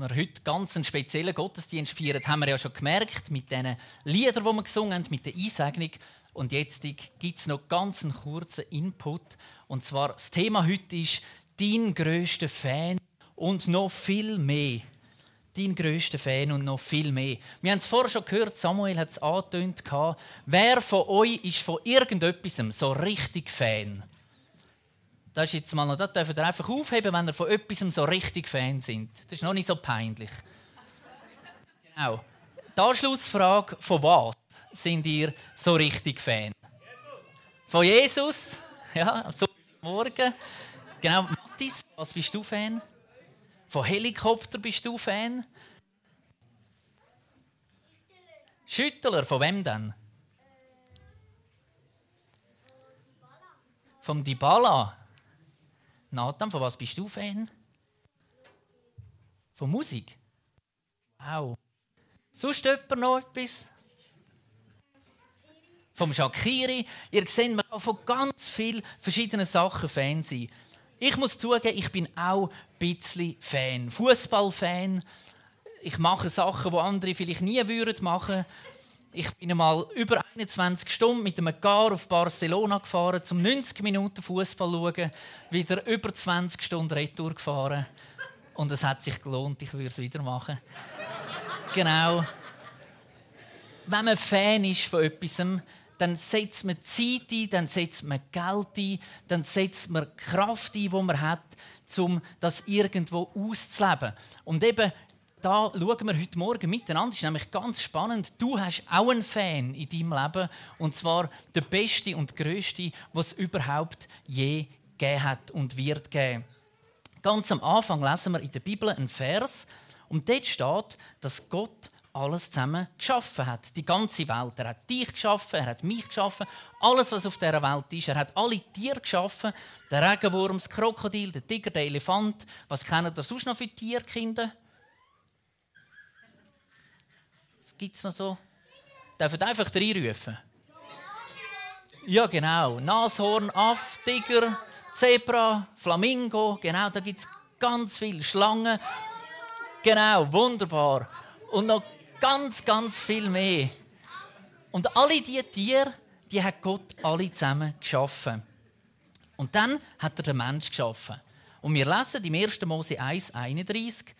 wir heute ganz einen speziellen Gottesdienst feiern, haben wir ja schon gemerkt mit den Liedern, die wir gesungen haben, mit der Einsegnung. Und jetzt gibt es noch ganz einen kurzen Input. Und zwar, das Thema heute ist «Dein grösster Fan und noch viel mehr». Dein grösster Fan und noch viel mehr. Wir haben es vorher schon gehört, Samuel hat es angetönt. Wer von euch ist von irgendetwas so richtig Fan? Das ist jetzt mal noch, das dürft ihr einfach aufheben, wenn ihr von etwas so richtig Fan sind. Das ist noch nicht so peinlich. Genau. Die Anschlussfrage, von was sind ihr so richtig Fan? Von Jesus? Ja, so morgen. Genau, Mathis, was bist du Fan? Von Helikopter bist du Fan? Schüttler, von wem denn? Vom Dybala. Nathan, von was bist du Fan? Von Musik? Wow. Sonst jemand noch etwas? Vom Shakiri. Ihr seht, man kann von ganz vielen verschiedenen Sachen Fan sein. Ich muss zugeben, ich bin auch ein bisschen Fan. Fußballfan. Ich mache Sachen, die andere vielleicht nie würden machen. Ich bin einmal über 21 Stunden mit einem Car auf Barcelona gefahren, zum 90 Minuten Fußball schauen, wieder über 20 Stunden Retour gefahren. Und es hat sich gelohnt, ich würde es wieder machen. genau. Wenn man Fan ist von etwas, dann setzt man Zeit ein, dann setzt man Geld ein, dann setzt man Kraft ein, die man hat, um das irgendwo auszuleben. Und eben da schauen wir heute Morgen miteinander. Das ist nämlich ganz spannend. Du hast auch einen Fan in deinem Leben. Und zwar der beste und größte, was es überhaupt je gegeben hat und wird geben. Ganz am Anfang lesen wir in der Bibel einen Vers. Und dort steht, dass Gott alles zusammen geschaffen hat. Die ganze Welt. Er hat dich geschaffen, er hat mich geschaffen. Alles, was auf dieser Welt ist. Er hat alle Tiere geschaffen. Der Regenwurm, das Krokodil, der Tiger, der Elefant. Was kennen ihr sonst noch für Tierkinder? Gibt es noch so? Dürfen einfach reinrufen? Ja, genau. Nashorn, Aff, Tiger, Zebra, Flamingo. Genau, da gibt es ganz viele Schlangen. Genau, wunderbar. Und noch ganz, ganz viel mehr. Und alle diese Tiere, die hat Gott alle zusammen geschaffen. Und dann hat er den Mensch geschaffen. Und wir lesen im 1. Mose 1, 31,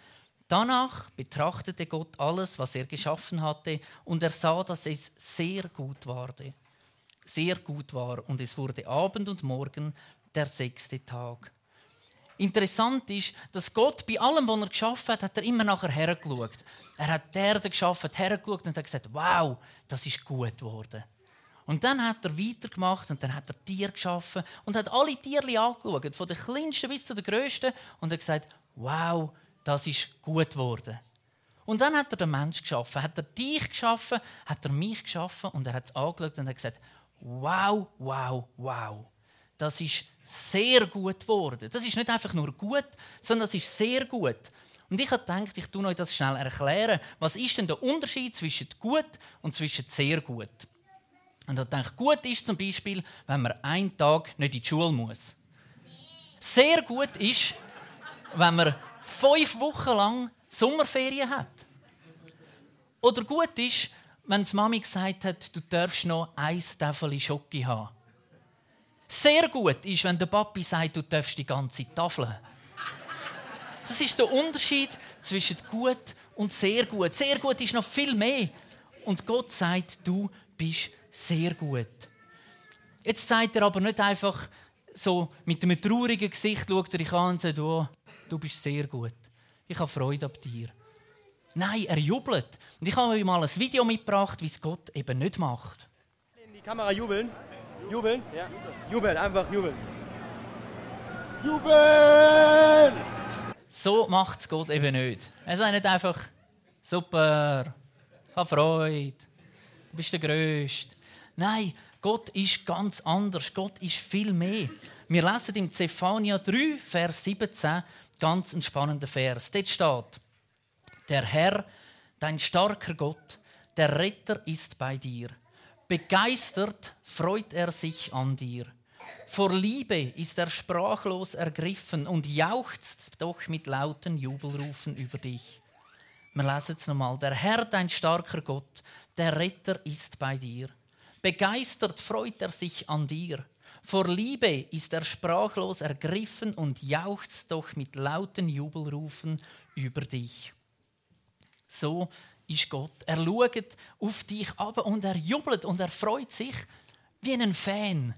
Danach betrachtete Gott alles, was er geschaffen hatte, und er sah, dass es sehr gut war. Sehr gut war. Und es wurde Abend und Morgen der sechste Tag. Interessant ist, dass Gott bei allem, was er geschaffen hat, hat er immer nachher hergeschaut. Er hat die Erde geschaffen, hergeschaut und hat gesagt, wow, das ist gut geworden. Und dann hat er weitergemacht und dann hat er Tiere geschaffen und hat alle Tiere angeschaut, von den kleinsten bis zu den größten und hat gesagt, wow, das ist gut geworden. Und dann hat er den Mensch geschaffen, hat er dich geschaffen, hat er mich geschaffen und er hat es angeschaut und hat gesagt, wow, wow, wow, das ist sehr gut geworden. Das ist nicht einfach nur gut, sondern das ist sehr gut. Und ich habe gedacht, ich tue euch das schnell erklären. Was ist denn der Unterschied zwischen gut und zwischen sehr gut? Und ich denke, gut ist zum Beispiel, wenn man einen Tag nicht in die Schule muss. Sehr gut ist, wenn man fünf Wochen lang Sommerferien hat. Oder gut ist, wenn die Mami gesagt hat, du darfst noch ein Tafel Schoki haben. Sehr gut ist, wenn der Papi sagt, du darfst die ganze Tafel. Das ist der Unterschied zwischen gut und sehr gut. Sehr gut ist noch viel mehr. Und Gott sagt, du bist sehr gut. Jetzt sagt er aber nicht einfach so mit einem traurigen Gesicht, schaut er dich an und sagt, oh, du bist sehr gut. Ich habe Freude an dir. Nein, er jubelt. Und ich habe euch mal ein Video mitgebracht, wie es Gott eben nicht macht. In die Kamera jubeln. Jubeln? Ja. Jubeln, einfach jubeln. Jubeln! So macht es Gott eben nicht. Er sagt nicht einfach, super, ich habe Freude, du bist der Größte. Nein, Gott ist ganz anders. Gott ist viel mehr. Wir lesen im Zephania 3, Vers 17, ganz ein spannender Vers. Dort steht, der Herr, dein starker Gott, der Retter ist bei dir. Begeistert freut er sich an dir. Vor Liebe ist er sprachlos ergriffen und jauchzt doch mit lauten Jubelrufen über dich. Wir lesen es nochmal. Der Herr, dein starker Gott, der Retter ist bei dir. Begeistert freut er sich an dir. Vor Liebe ist er sprachlos ergriffen und jauchzt doch mit lauten Jubelrufen über dich. So ist Gott. Er schaut auf dich ab und er jubelt und er freut sich wie ein Fan.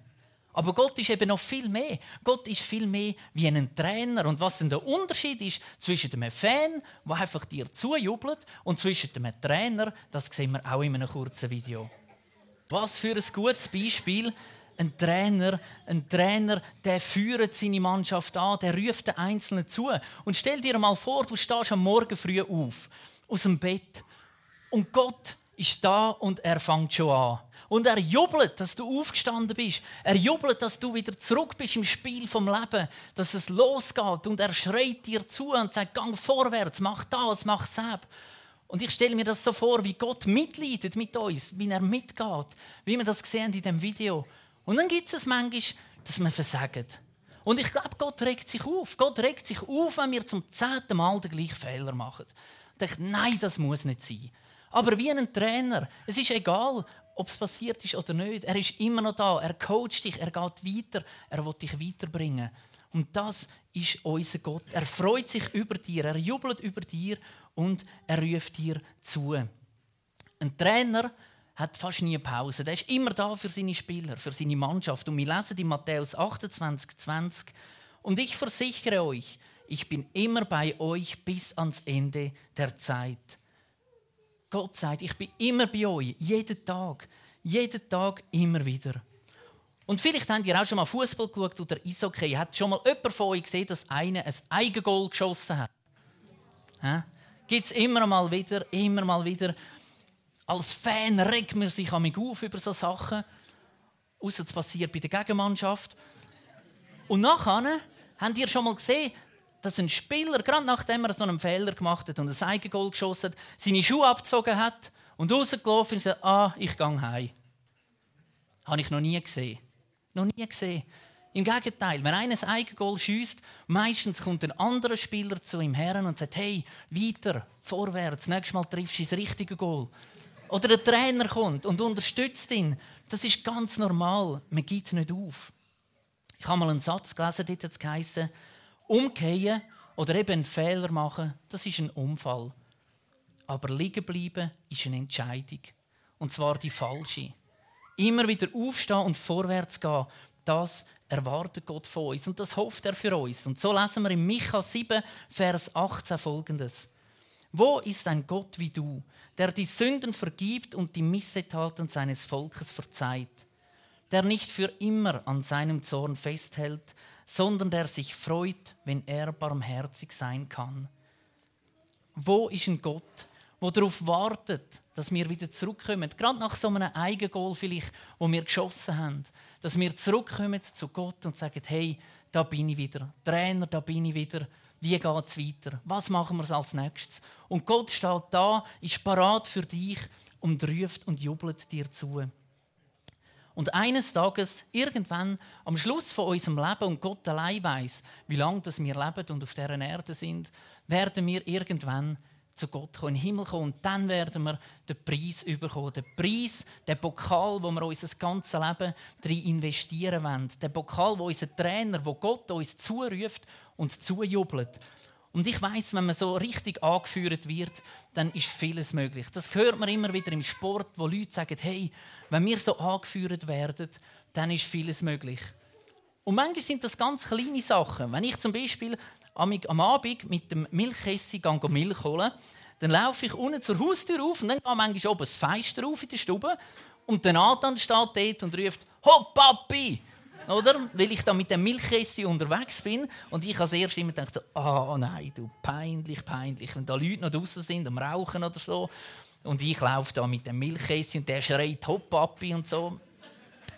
Aber Gott ist eben noch viel mehr. Gott ist viel mehr wie ein Trainer. Und was denn der Unterschied ist zwischen einem Fan, der einfach dir zujubelt, und zwischen einem Trainer, das sehen wir auch in einem kurzen Video. Was für ein gutes Beispiel. Ein Trainer, ein Trainer, der führt seine Mannschaft an, der ruft den Einzelnen zu. Und stell dir mal vor, du stehst am Morgen früh auf, aus dem Bett, und Gott ist da und er fängt schon an. Und er jubelt, dass du aufgestanden bist. Er jubelt, dass du wieder zurück bist im Spiel vom Leben, dass es losgeht. Und er schreit dir zu und sagt: Gang vorwärts, mach das, mach das. Und ich stelle mir das so vor, wie Gott mitleidet mit uns, wie er mitgeht, wie wir das sehen in dem Video. Und dann gibt es manchmal, dass wir versagen. Und ich glaube, Gott regt sich auf. Gott regt sich auf, wenn wir zum zehnten Mal den gleichen Fehler machen. Ich denke, nein, das muss nicht sein. Aber wie ein Trainer, es ist egal, ob es passiert ist oder nicht. Er ist immer noch da. Er coacht dich, er geht weiter, er will dich weiterbringen. Und das ist unser Gott. Er freut sich über dir, er jubelt über dir und er ruft dir zu. Ein Trainer hat fast nie Pause. Er ist immer da für seine Spieler, für seine Mannschaft. Und wir lesen in Matthäus 28, 20. Und ich versichere euch, ich bin immer bei euch bis ans Ende der Zeit. Gott sagt, ich bin immer bei euch, jeden Tag, jeden Tag immer wieder. Und vielleicht habt ihr auch schon mal Fußball geschaut oder Eishockey. Hat schon mal jemand von euch gesehen, dass einer ein Eigengoal geschossen hat? Gibt es immer mal wieder, immer mal wieder. Als Fan regt man sich an mich auf über solche Sachen. Außer es passiert bei der Gegenmannschaft. Und nachher habt ihr schon mal gesehen, dass ein Spieler, gerade nachdem er so einen Fehler gemacht hat und ein Eigengoal geschossen hat, seine Schuhe abgezogen hat und rausgelaufen ist und sagt, ah, ich gehe heim. Habe ich noch nie gesehen. Noch nie gesehen. Im Gegenteil, wenn einer ein Eigengoal schießt, meistens kommt ein anderer Spieler zu ihm her und sagt, hey, weiter, vorwärts, nächstes Mal triffst du das richtige Goal. Oder der Trainer kommt und unterstützt ihn. Das ist ganz normal. Man gibt nicht auf. Ich habe mal einen Satz gelesen, dort hat es geheißen, Umkehren oder eben einen Fehler machen, das ist ein Unfall. Aber liegen bleiben ist eine Entscheidung. Und zwar die falsche. Immer wieder aufstehen und vorwärts gehen, das erwartet Gott von uns und das hofft er für uns. Und so lesen wir in Micha 7, Vers 18 folgendes. Wo ist ein Gott wie du, der die Sünden vergibt und die Missetaten seines Volkes verzeiht, der nicht für immer an seinem Zorn festhält, sondern der sich freut, wenn er barmherzig sein kann. Wo ist ein Gott, der darauf wartet, dass wir wieder zurückkommen? Gerade nach so einem Eigengoal vielleicht, wo wir geschossen haben, dass wir zurückkommen zu Gott und sagen: Hey, da bin ich wieder. Trainer, da bin ich wieder. Wie geht es weiter? Was machen wir als nächstes? Und Gott steht da, ist parat für dich und ruft und jubelt dir zu. Und eines Tages, irgendwann am Schluss von unserem Leben, und Gott allein weiß, wie lange wir leben und auf dieser Erde sind, werden wir irgendwann zu Gott kommen, in den Himmel kommen. Und dann werden wir den Preis bekommen. Den Preis, den Pokal, wo wir unser ganzes Leben drin investieren wollen. Den Pokal, wo unser Trainer, wo Gott uns zuruft und zujubelt. Und ich weiß, wenn man so richtig angeführt wird, dann ist vieles möglich. Das hört man immer wieder im Sport, wo Leute sagen, hey, wenn wir so angeführt werden, dann ist vieles möglich. Und manchmal sind das ganz kleine Sachen. Wenn ich zum Beispiel am Abend mit dem Milchessig Milch holen dann laufe ich unten zur Haustür auf und dann geht manchmal oben das Fenster auf in der Stube und der Nathan steht dort und ruft «Ho, Papi!» Oder? Weil ich da mit dem Milchkäse unterwegs bin und ich als erstes immer denke so, oh nein, du, peinlich, peinlich. Wenn da Leute noch draußen sind, am Rauchen oder so. Und ich laufe da mit dem Milchkäse und der schreit Hopp, Papi und so.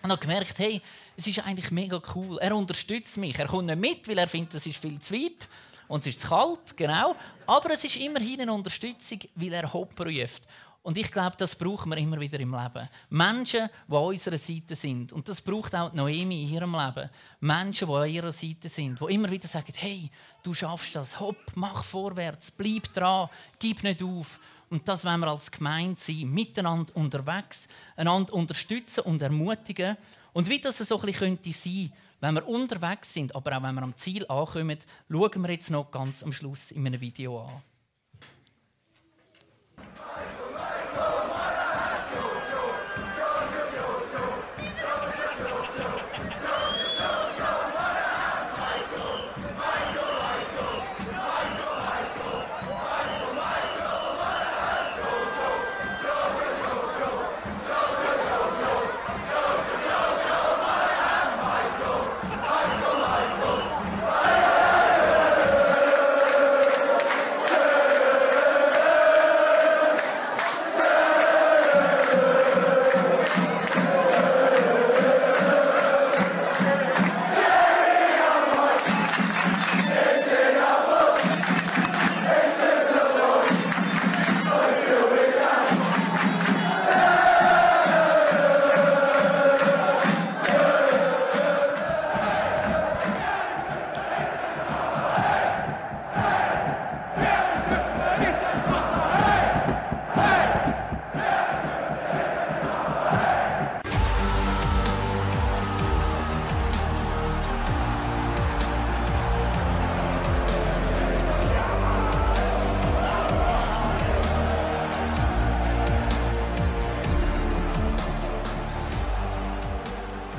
Und habe gemerkt, hey, es ist eigentlich mega cool. Er unterstützt mich. Er kommt nicht mit, weil er findet, das ist viel zu weit. und es ist zu kalt, genau. Aber es ist immerhin eine Unterstützung, weil er Hopp ruft. Und ich glaube, das brauchen wir immer wieder im Leben. Menschen, die an unserer Seite sind. Und das braucht auch Noemi in ihrem Leben. Menschen, die an ihrer Seite sind, die immer wieder sagen, hey, du schaffst das, hopp, mach vorwärts, bleib dran, gib nicht auf. Und das wollen wir als Gemeinde sein, miteinander unterwegs, einander unterstützen und ermutigen. Und wie das so ein bisschen könnte sein, wenn wir unterwegs sind, aber auch wenn wir am Ziel ankommen, schauen wir jetzt noch ganz am Schluss in einem Video an.